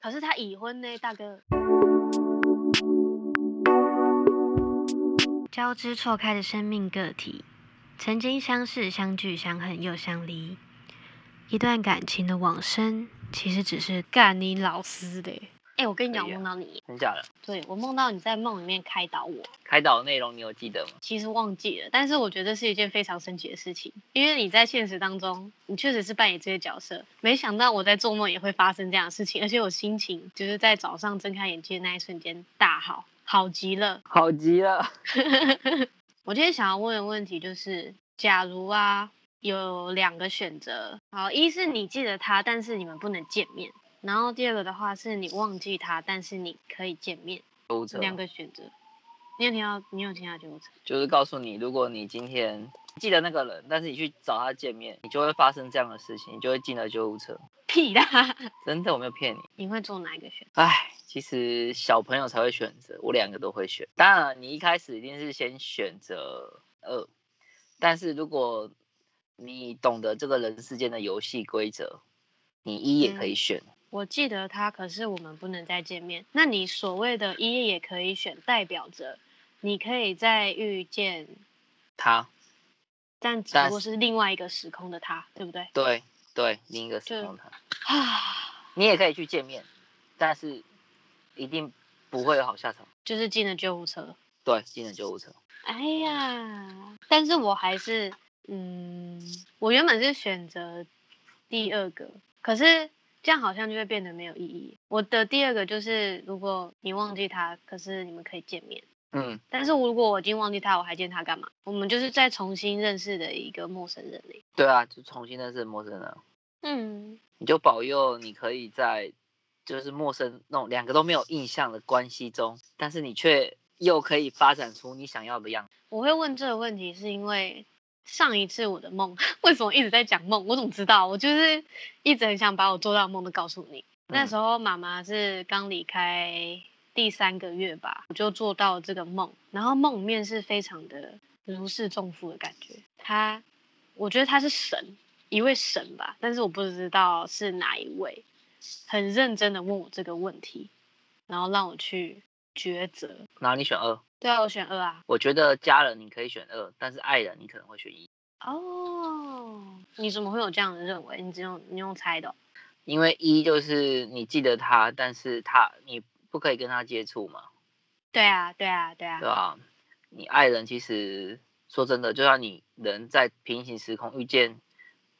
可是他已婚呢，大哥。交织错开的生命个体，曾经相识、相聚、相恨又相离。一段感情的往生，其实只是干你老师的。哎、我跟你讲，我梦到你，真假的？对我梦到你在梦里面开导我，开导的内容你有记得吗？其实忘记了，但是我觉得是一件非常神奇的事情，因为你在现实当中，你确实是扮演这些角色，没想到我在做梦也会发生这样的事情，而且我心情就是在早上睁开眼睛的那一瞬间大好，好极了。好极了。我今天想要问的问题就是，假如啊有两个选择，好，一是你记得他，但是你们不能见面，然后第二个的话是你忘记他，但是你可以见面，两个选择。你有听到？你有听到救护车？就是告诉你，如果你今天记得那个人，但是你去找他见面，你就会发生这样的事情，你就会进了救护车。屁啦！真的，我没有骗你。你会做哪一个选？唉，其实小朋友才会选择，我两个都会选。当然，你一开始一定是先选择二，但是如果你懂得这个人世间的游戏规则，你一也可以嗯选。我记得他，可是我们不能再见面。那你所谓的一也可以选，代表着你可以再遇见，他，但只不过是另外一个时空的他，对不对？对对，另一个时空的他，啊，你也可以去见面，但是一定不会有好下场。就是进了救护车。对，进了救护车。哎呀，但是我还是，嗯，我原本是选择第二个，可是这样好像就会变得没有意义。我的第二个就是，如果你忘记他，可是你们可以见面。嗯，但是如果我已经忘记他，我还见他干嘛？我们就是再重新认识的一个陌生人嘞。对啊，就重新认识陌生人啊，嗯，你就保佑你可以在就是陌生那种两个都没有印象的关系中，但是你却又可以发展出你想要的样子。我会问这个问题，是因为上一次我的梦为什么一直在讲梦？我怎么知道？我就是一直很想把我做到的梦都告诉你。那嗯时候妈妈是刚离开第三个月吧，我就做到这个梦，然后梦里面是非常的如释重负的感觉。他，我觉得他是神，一位神吧，但是我不知道是哪一位，很认真的问我这个问题，然后让我去抉择。然后你选二，对啊，我选二啊。我觉得家人你可以选二，但是爱人你可能会选一，哦，你怎么会有这样的认为？你只用你用猜的哦、因为一就是你记得他，但是他你不可以跟他接触嘛，对啊，对啊，对啊。对啊？你爱人其实说真的，就算你人在平行时空遇见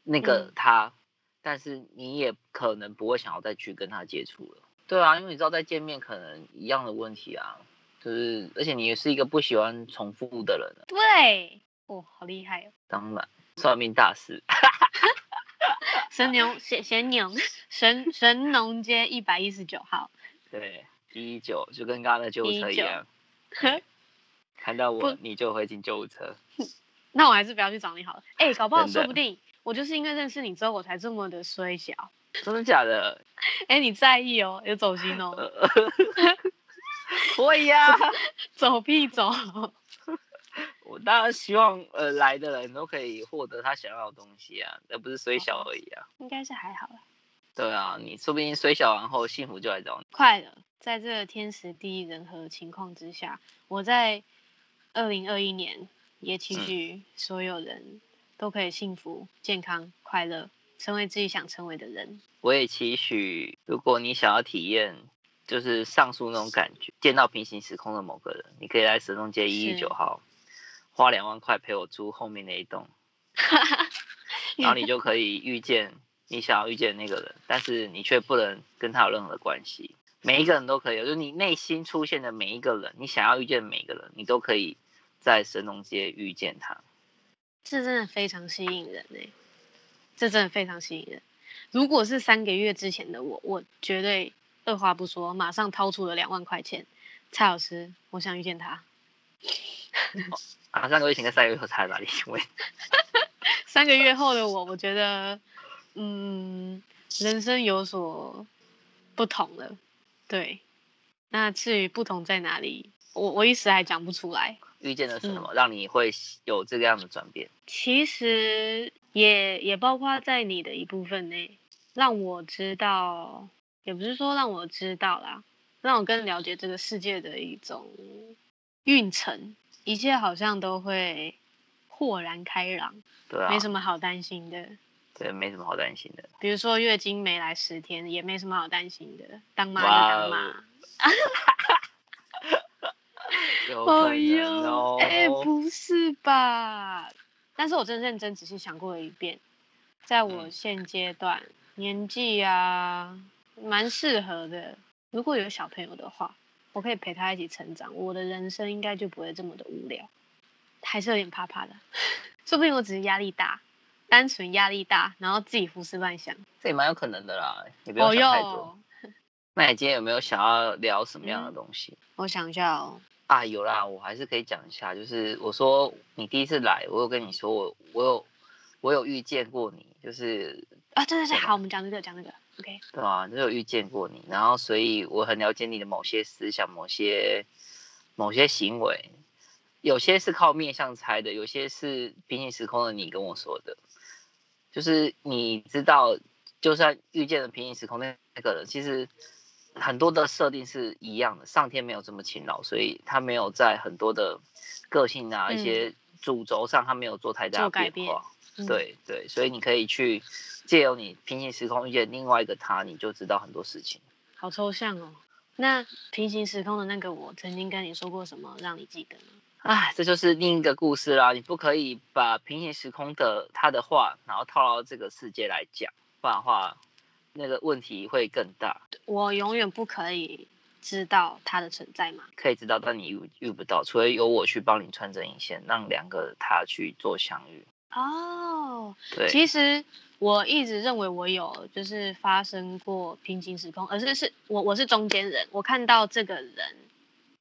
那个嗯他，但是你也可能不会想要再去跟他接触了。对啊，因为你知道再见面可能一样的问题啊，就是而且你也是一个不喜欢重复的人啊，对，哦，好厉害哦！当然算命大师。神农神神农神神农街一百一十九号，对，一一九就跟刚刚的救护车一119样，看到我你就会进救护车。那我还是不要去找你好了。哎、搞不好说不定我就是因为认识你之后，我才这么的衰小。真的假的？哎、你在意哦，有走心哦，会呀、走屁走。我当然希望呃来的人都可以获得他想要的东西啊，而不是虽小而已啊。应该是还好啦，对啊，你说不定虽小完后幸福就来找你。快了，在这个天时地利人和的情况之下，我在二零二一年也期嗯许所有人都可以幸福、健康、快乐，成为自己想成为的人。我也期许，如果你想要体验就是上述那种感觉，见到平行时空的某个人，你可以来神农街一一是九号，花两万块陪我租后面那一栋，然后你就可以遇见你想要遇见的那个人，但是你却不能跟他有任何的关系。每一个人都可以，就是你内心出现的每一个人，你想要遇见的每一个人，你都可以在神农街遇见他。这真的非常吸引人哎、这真的非常吸引人。如果是三个月之前的我，我绝对二话不说，马上掏出了两万块钱。蔡老师，我想遇见他。啊，三个月前跟三个月后差在哪里？请问？三个月后的我，我觉得，嗯，人生有所不同了。对，那至于不同在哪里，我我一时还讲不出来。遇见的是什嗯么，让你会有这个样的转变？其实也也包括在你的一部分内，让我知道也不是说让我知道啦，让我更了解这个世界的一种运程，一切好像都会豁然开朗，对啊，没什么好担心的。对，没什么好担心的。比如说月经没来十天，也没什么好担心的，当妈就哇哦当妈。有可能哦。哎、不是吧？但是我真认真仔细想过了一遍，在我嗯现阶段、年纪啊，蛮适合的。如果有小朋友的话，我可以陪他一起成长，我的人生应该就不会这么的无聊。还是有点怕怕的，说不定我只是压力大，单纯压力大，然后自己胡思乱想。这也蛮有可能的啦，也不要哦想太多。哟，那你今天有没有想要聊什么样的东西？我想一下哦，啊，有啦，我还是可以讲一下。就是我说你第一次来，我有跟你说我我有我有遇见过你，就是啊，对对对，好，我们讲这个，讲这个，OK。对啊，就有遇见过你，然后所以我很了解你的某些思想、某些某些行为，有些是靠面相猜的，有些是平行时空的你跟我说的，就是你知道，就算遇见了平行时空那那个人，其实很多的设定是一样的，上天没有这么勤劳，所以他没有在很多的个性啊、一嗯些主轴上，他没有做太大的改变变化。嗯，对对，所以你可以去借由你平行时空遇见另外一个他，你就知道很多事情。好抽象哦。那平行时空的那个我，曾经跟你说过什么让你记得呢？唉，这就是另一个故事啦。你不可以把平行时空的他的话，然后套到这个世界来讲，不然的话，那个问题会更大。我永远不可以知道它的存在吗。可以知道，但你遇遇不到，除非由我去帮你穿针引线，让两个他去做相遇。哦，对，其实我一直认为我有就是发生过平行时空，而是是我我是中间人，我看到这个人，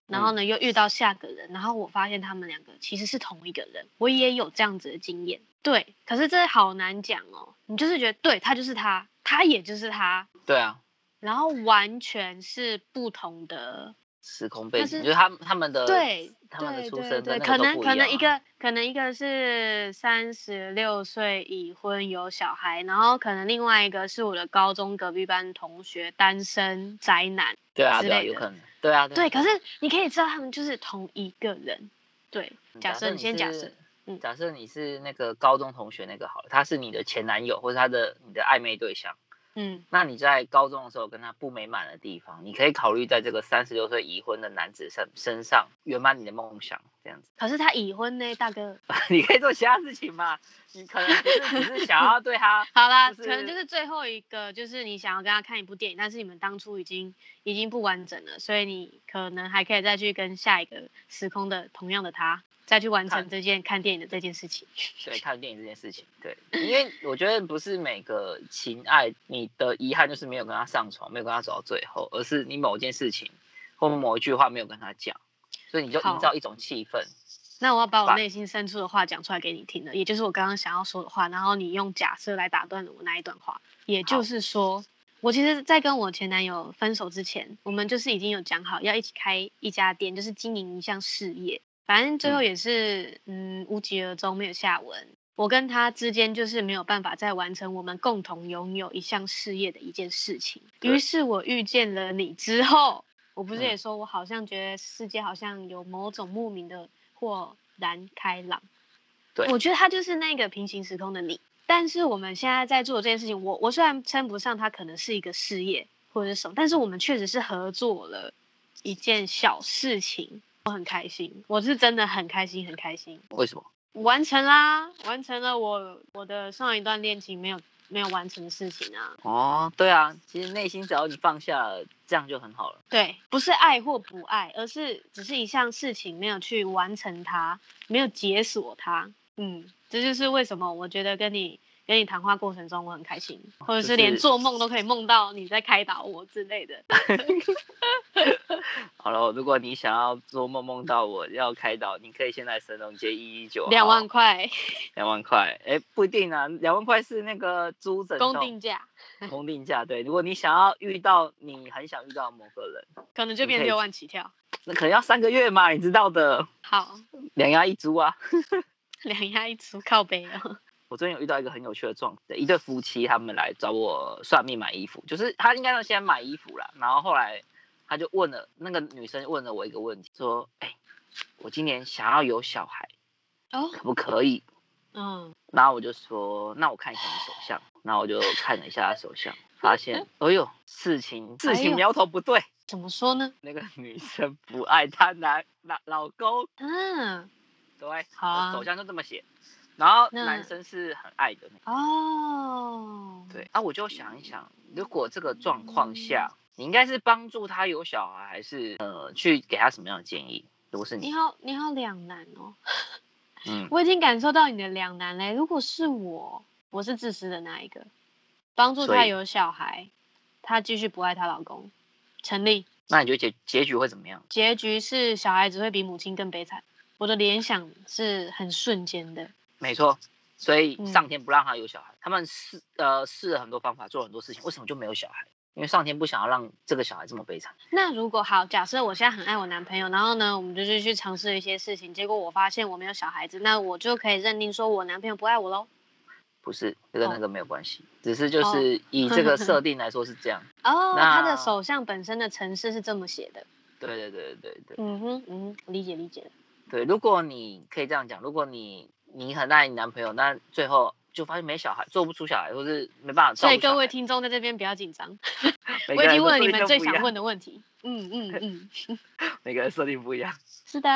然后呢又遇到下个人，然后我发现他们两个其实是同一个人，我也有这样子的经验。对，可是这好难讲哦，你就是觉得对他就是他，他也就是他，对啊，然后完全是不同的，时空背景就是他们他们的对他们的出生的对，可能可能一个可能一个是三十六岁已婚有小孩，然后可能另外一个是我的高中隔壁班同学单身宅男，对啊对有可能对啊对，可是是你可以知道他们就是同一个人，对，假设你先假设，嗯。假设你是那个高中同学那个好了，他是你的前男友或者他的你的暧昧对象，嗯，那你在高中的时候跟他不美满的地方，你可以考虑在这个三十六岁已婚的男子身身上圆满你的梦想，这样子，可是他已婚呢，大哥。你可以做其他事情嘛，你可能只是只是想要对他 好啦，可能就是是最后一个，就是你想要跟他看一部电影，但是你们当初已经已经不完整了，所以你可能还可以再去跟下一个时空的同样的他，再去完成这件看电影的这件事情。对看电影这件事情，对，因为我觉得不是每个情爱你的遗憾就是没有跟他上床，没有跟他走到最后，而是你某件事情或某一句话没有跟他讲，所以你就营造一种气氛。那我要把我内心深处的话讲出来给你听了，也就是我刚刚想要说的话，然后你用假设来打断了我那一段话。也就是说，我其实，在跟我前男友分手之前，我们就是已经有讲好要一起开一家店，就是经营一项事业。反正最后也是，嗯，无疾而终，没有下文。我跟他之间就是没有办法再完成我们共同拥有一项事业的一件事情。对于是我遇见了你之后，我不是嗯也说我好像觉得世界好像有某种莫名的豁然开朗。对我觉得他就是那个平行时空的你。但是我们现在在做这件事情，我我虽然称不上它可能是一个事业或者是什么，但是我们确实是合作了一件小事情，我很开心，我是真的很开心很开心，为什么？完成啦，完成了我我的上一段恋情没有没有完成的事情啊。哦，对啊，其实内心只要你放下了，这样就很好了。对，不是爱或不爱，而是只是一项事情没有去完成它，没有解锁它。嗯，这就是为什么我觉得跟你跟你谈话过程中我很开心，或者是连做梦都可以梦到你在开导我之类的。好了，如果你想要做梦梦到我要开导，你可以先来神农街一一九，两万，块两万块，哎，不一定啊，两万块是那个租枕头公定价，公定价，对，如果你想要遇到你很想遇到某个人，可能就变六万起跳。那可能要三个月嘛，你知道的，好，两押一租啊。两押一租靠背哦。我最近有遇到一个很有趣的状况，一对夫妻他们来找我算命买衣服，就是他应该要先买衣服啦，然后后来他就问了那个女生问了我一个问题，说，哎，我今年想要有小孩，哦，可不可以？嗯，然后我就说，那我看一下你手相，然后我就看了一下他手相，发现，哎呦，事情事情苗头不对，怎么说呢？那个女生不爱她男老老公，嗯，对，好啊手相就这么写，然后那男生是很爱的那个。哦，对啊，我就想一想，如果这个状况下，你应该是帮助他有小孩，还是呃去给他什么样的建议？如果是你，你好，你好两难哦。嗯，我已经感受到你的两难嘞。如果是我，我是自私的那一个，帮助他有小孩，他继续不爱她老公，成立。那你觉得结结局会怎么样？结局是小孩只会比母亲更悲惨。我的联想是很瞬间的。没错，所以嗯上天不让他有小孩，他们试呃试了很多方法，做了很多事情，为什么就没有小孩？因为上天不想要让这个小孩这么悲惨。那如果好，假设我现在很爱我男朋友，然后呢，我们就去去尝试一些事情，结果我发现我没有小孩子，那我就可以认定说我男朋友不爱我喽。不是，这跟那哦个没有关系，只是就哦是以这个设定 来说是这样。哦，他的那手相本身的程式是这么写的。对对对对对对嗯哼，嗯哼，理解理解。对，如果你可以这样讲，如果你你很爱你男朋友，那最后就发现没小孩，做不出小孩，或是没办法照所以各位听众在这边不要紧张，我已经问了你们最想问的问题。嗯嗯嗯，每个人设定不一样，是的。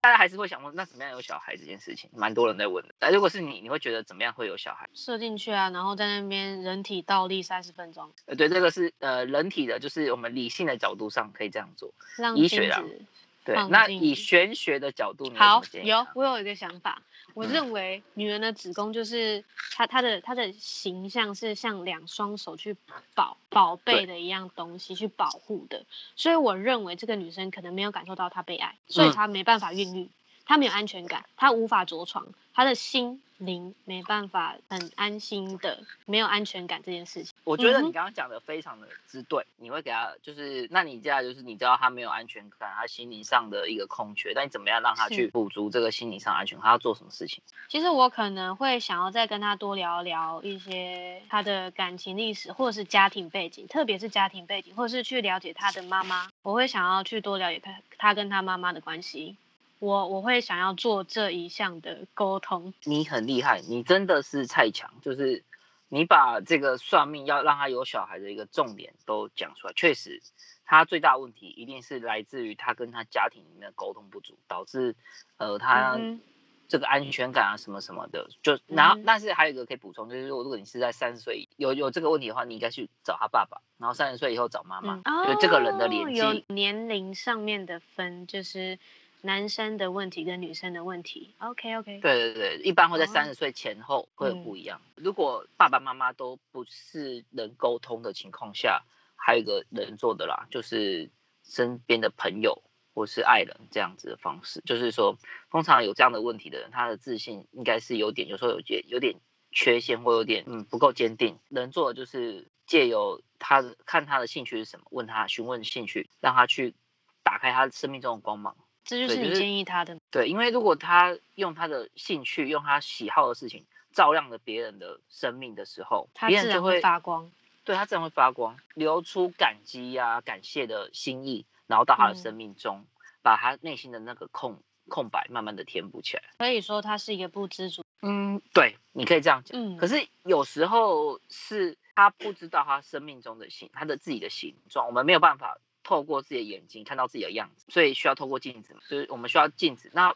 大家还是会想问，那怎么样有小孩这件事情，蛮多人在问的。那如果是你，你会觉得怎么样会有小孩？射进去啊，然后在那边人体倒立三十分钟，呃，对，这个是呃人体的，就是我们理性的角度上可以这样做。医学啊子对，那以玄学的角度，你好有我有一个想法，我嗯认为女人的子宫就是她她的她的形象是像两双手去保宝贝的一样东西去保护的，所以我认为这个女生可能没有感受到她被爱，所以嗯她没办法孕育，她没有安全感，她无法着床，她的心灵没办法很安心的没有安全感这件事情。我觉得你刚刚讲的非常的之对，你会给他就是，那你接下来就是你知道他没有安全感，他心灵上的一个空缺，但你怎么样让他去补足这个心理上安全感？他要做什么事情？其实我可能会想要再跟他多聊聊一些他的感情历史，或者是家庭背景，特别是家庭背景，或者是去了解他的妈妈。我会想要去多了解他他跟他妈妈的关系。我我会想要做这一项的沟通。你很厉害，你真的是蔡强，就是你把这个算命要让他有小孩的一个重点都讲出来。确实，他最大问题一定是来自于他跟他家庭里面的沟通不足，导致呃他嗯这个安全感啊什么什么的。就然后嗯，但是还有一个可以补充，就是如果如果你是在三十岁有有这个问题的话，你应该去找他爸爸，然后三十岁以后找妈妈，嗯，就这个人的年哦有纪。年龄上面的分，就是男生的问题跟女生的问题。OK OK，对对对，一般会在哦三十岁前后会有嗯不一样。如果爸爸妈妈都不是能沟通的情况下，还有一个能做的啦，就是身边的朋友或是爱人这样子的方式。就是说，通常有这样的问题的人，他的自信应该是有点，有时候有点有点缺陷，或有点嗯不够坚定。能做的就是借由他的看他的兴趣是什么，问他询问兴趣，让他去打开他生命中的光芒。这就是你建议他的。对，因为如果他用他的兴趣、用他喜好的事情照亮了别人的生命的时候，他自然会发光。对他自然会发光，流出感激呀、感谢的心意，然后到他的嗯生命中，把他内心的那个空空白慢慢的填补起来。可以说他是一个不知足。嗯，对，你可以这样讲。嗯，可是有时候是他不知道他生命中的形，他的自己的形状，我们没有办法透过自己的眼睛看到自己的样子，所以需要透过镜子嘛，就是我们需要镜子。那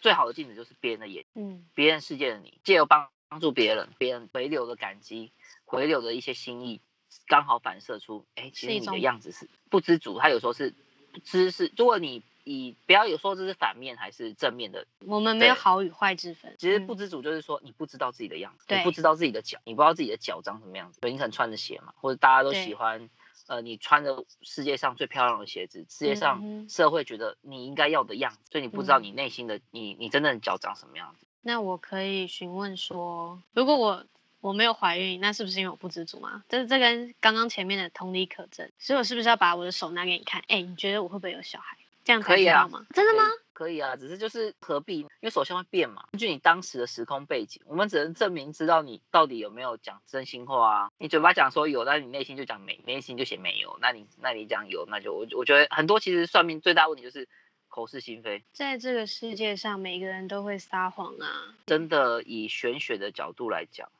最好的镜子就是别人的眼，嗯别人世界的你，借由帮帮助别人，别人回流的感激，回流的一些心意，刚好反射出，哎，其实你的样子是不知足，他有时候是知是，如果你以不要有说这是反面还是正面的我们没有好与坏之分。嗯其实不知足就是说你不知道自己的样子，你对不知道自己的脚，你不知道自己的脚长什么样子。对，你可能穿着鞋嘛，或者大家都喜欢，呃，你穿着世界上最漂亮的鞋子，世界嗯上社会觉得你应该要的样子，所以你不知道嗯你内心的你你真正的脚长什么样子。那我可以询问说，如果我我没有怀孕，那是不是因为我不知足吗？这这跟刚刚前面的同理可证，所以我是不是要把我的手拿给你看？哎，你觉得我会不会有小孩？这样可以啊知道吗？真的吗？可以啊，只是就是何必？因为首先会变嘛，根据你当时的时空背景，我们只能证明知道你到底有没有讲真心话啊。你嘴巴讲说有，但是你内心就讲没，内心就写没有。那你那你讲有，那就我我觉得很多其实算命最大问题就是口是心非。在这个世界上，每个人都会撒谎啊。真的以玄学的角度来讲。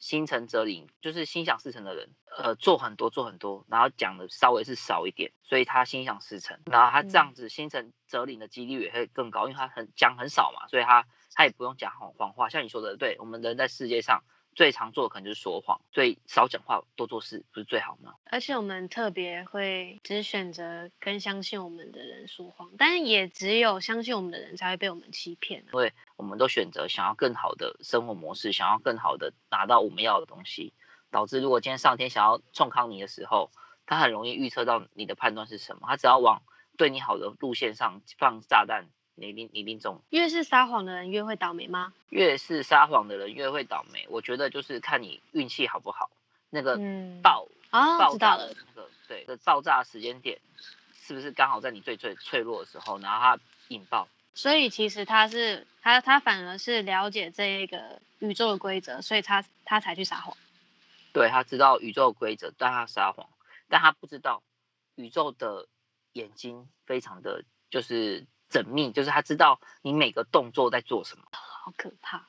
心诚则灵，就是心想事成的人，呃，做很多做很多，然后讲的稍微是少一点，所以他心想事成，然后他这样子心诚则灵的几率也会更高，因为他很讲很少嘛，所以他他也不用讲谎谎话，像你说的，对我们人在世界上。最常做的可能就是说谎，所以少讲话多做事不是最好吗？而且我们特别会只选择跟相信我们的人说谎，但也只有相信我们的人才会被我们欺骗。因为我们都选择想要更好的生活模式，想要更好的拿到我们要的东西，导致如果今天上天想要冲康你的时候，他很容易预测到你的判断是什么，他只要往对你好的路线上放炸弹。你一定一定中。越是撒谎的人越会倒霉吗？越是撒谎的人越会倒霉。我觉得就是看你运气好不好。那个爆啊，爆炸的那个对的爆炸时间点，是不是刚好在你最最脆弱的时候，然后它引爆？所以其实他是他他反而是了解这一个宇宙的规则，所以他他才去撒谎。对他知道宇宙的规则，但他撒谎，但他不知道宇宙的眼睛非常的就是。缜密就是他知道你每个动作在做什么，好可怕。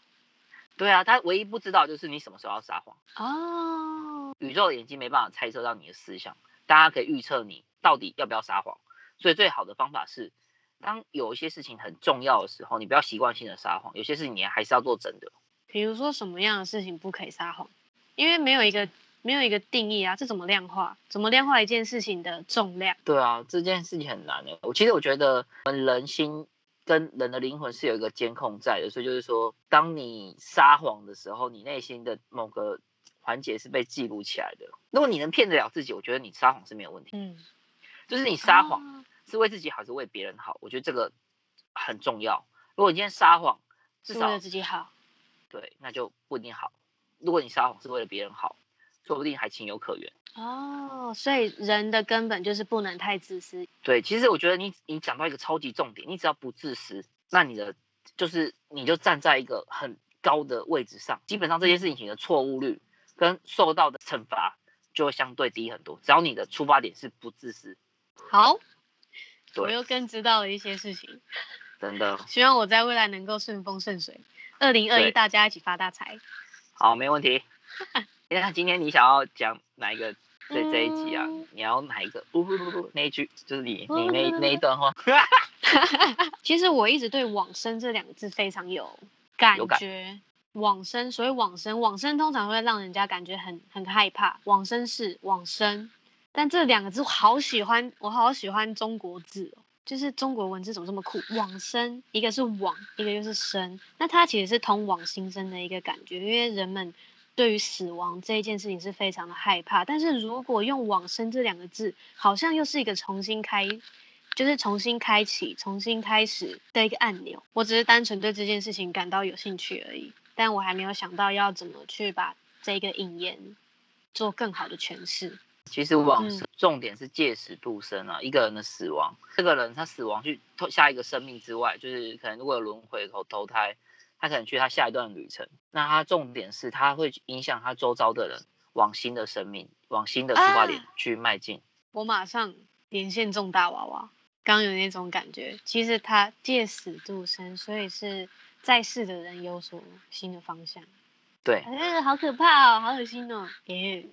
对啊，他唯一不知道就是你什么时候要撒谎哦。宇宙的眼睛没办法猜测到你的思想，大家可以预测你到底要不要撒谎。所以最好的方法是，当有一些事情很重要的时候，你不要习惯性的撒谎，有些事情你还是要做真的。比如说什么样的事情不可以撒谎？因为没有一个。没有一个定义啊，这怎么量化？怎么量化一件事情的重量？对啊，这件事情很难的。我其实我觉得，我们人心跟人的灵魂是有一个监控在的，所以就是说，当你撒谎的时候，你内心的某个环节是被记录起来的。如果你能骗得了自己，我觉得你撒谎是没有问题。嗯，就是你撒谎是为自己好，还是为别人好？我觉得这个很重要。如果你今天撒谎是为了自己好，对，那就不一定好。如果你撒谎是为了别人好。说不定还情有可原哦，所以人的根本就是不能太自私。对，其实我觉得你你讲到一个超级重点，你只要不自私，那你的就是你就站在一个很高的位置上，基本上这件事情的错误率跟受到的惩罚就会相对低很多。只要你的出发点是不自私。好，我又更知道了一些事情。真的，希望我在未来能够顺风顺水。二零二一，大家一起发大财。好，没问题。那今天你想要讲哪一个这这一集啊？你要哪一个？不不不不，那一句就是你你那那一段话。其实我一直对往生这两个字非常有感觉。往生，所谓往生，往生通常会让人家感觉很很害怕。往生是往生，但这两个字我好喜欢，我好喜欢中国字哦，就是中国文字怎么这么酷？往生，一个是往，一个就是生，那它其实是通往新生的一个感觉，因为人们。对于死亡这一件事情是非常的害怕，但是如果用往生这两个字，好像又是一个重新开，就是重新开启、重新开始的一个按钮。我只是单纯对这件事情感到有兴趣而已，但我还没有想到要怎么去把这个引言做更好的诠释。其实往生重点是借死度生啊，一个人的死亡，这个人他死亡去下一个生命之外，就是可能如果有轮回投投胎。他可能去他下一段旅程，那他重点是他会影响他周遭的人往新的生命、往新的出发点去迈进。我马上连线重大娃娃，刚有那种感觉。其实他借死度生，所以是在世的人有所新的方向。对，哎，好可怕哦，好恶心哦，耶，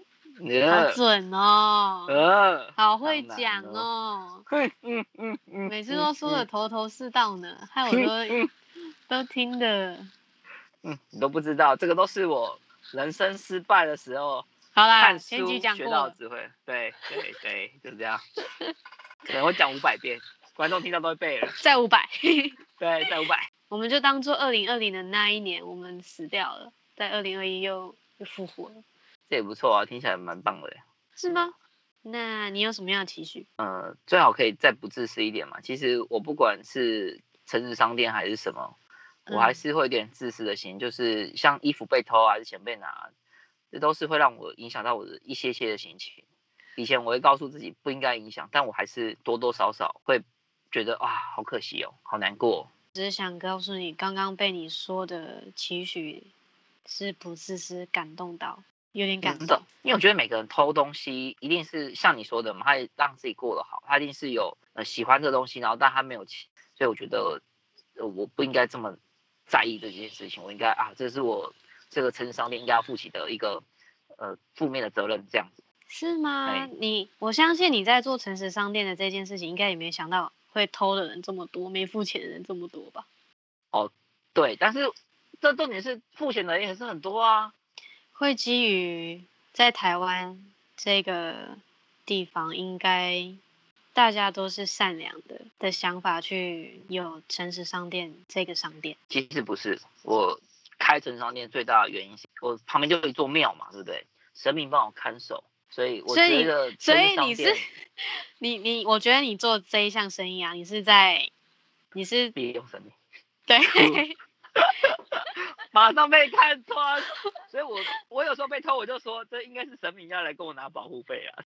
好准哦，呃，好会讲哦，嗯嗯嗯，每次都说的头头是道呢，害我 都。都听的，嗯，你都不知道，这个都是我人生失败的时候，好啦，看书学到智慧，对对对，就是这样，可能会讲五百遍，观众听到都会背了，再五百，对，再五百，我们就当做二零二零的那一年我们死掉了，在二零二一又又复活了，这也不错啊，听起来蛮棒的，是吗？那你有什么样的期许？呃，最好可以再不自私一点嘛，其实我不管是城市商店还是什么。我还是会有点自私的心，就是像衣服被偷还是钱被拿，这都是会让我影响到我的一些些的心情。以前我会告诉自己不应该影响，但我还是多多少少会觉得啊，好可惜哦，好难过。只是想告诉你，刚刚被你说的期许是不自私感动到，有点感动。因为我觉得每个人偷东西，一定是像你说的嘛，他让自己过得好，他一定是有呃喜欢这东西，然后但他没有钱，所以我觉得我不应该这么在意这件事情，我应该啊，这是我这个城市商店应该要负起的一个呃负面的责任，这样子。是吗？你我相信你在做诚实商店的这件事情，应该也没想到会偷的人这么多，没付钱的人这么多吧？哦，对，但是这重点是付钱的人也是很多啊。会基于在台湾这个地方，应该大家都是善良的的想法去有诚实商店这个商店。其实不是，我开诚实商店最大的原因是我旁边就有一座庙嘛，对不对？神明帮我看守。所以我觉得，所以你是你你，我觉得你做这一项生意啊，你是在你是利用神明，对 马上被看穿。所以我我有时候被偷，我就说这应该是神明要来跟我拿保护费啊。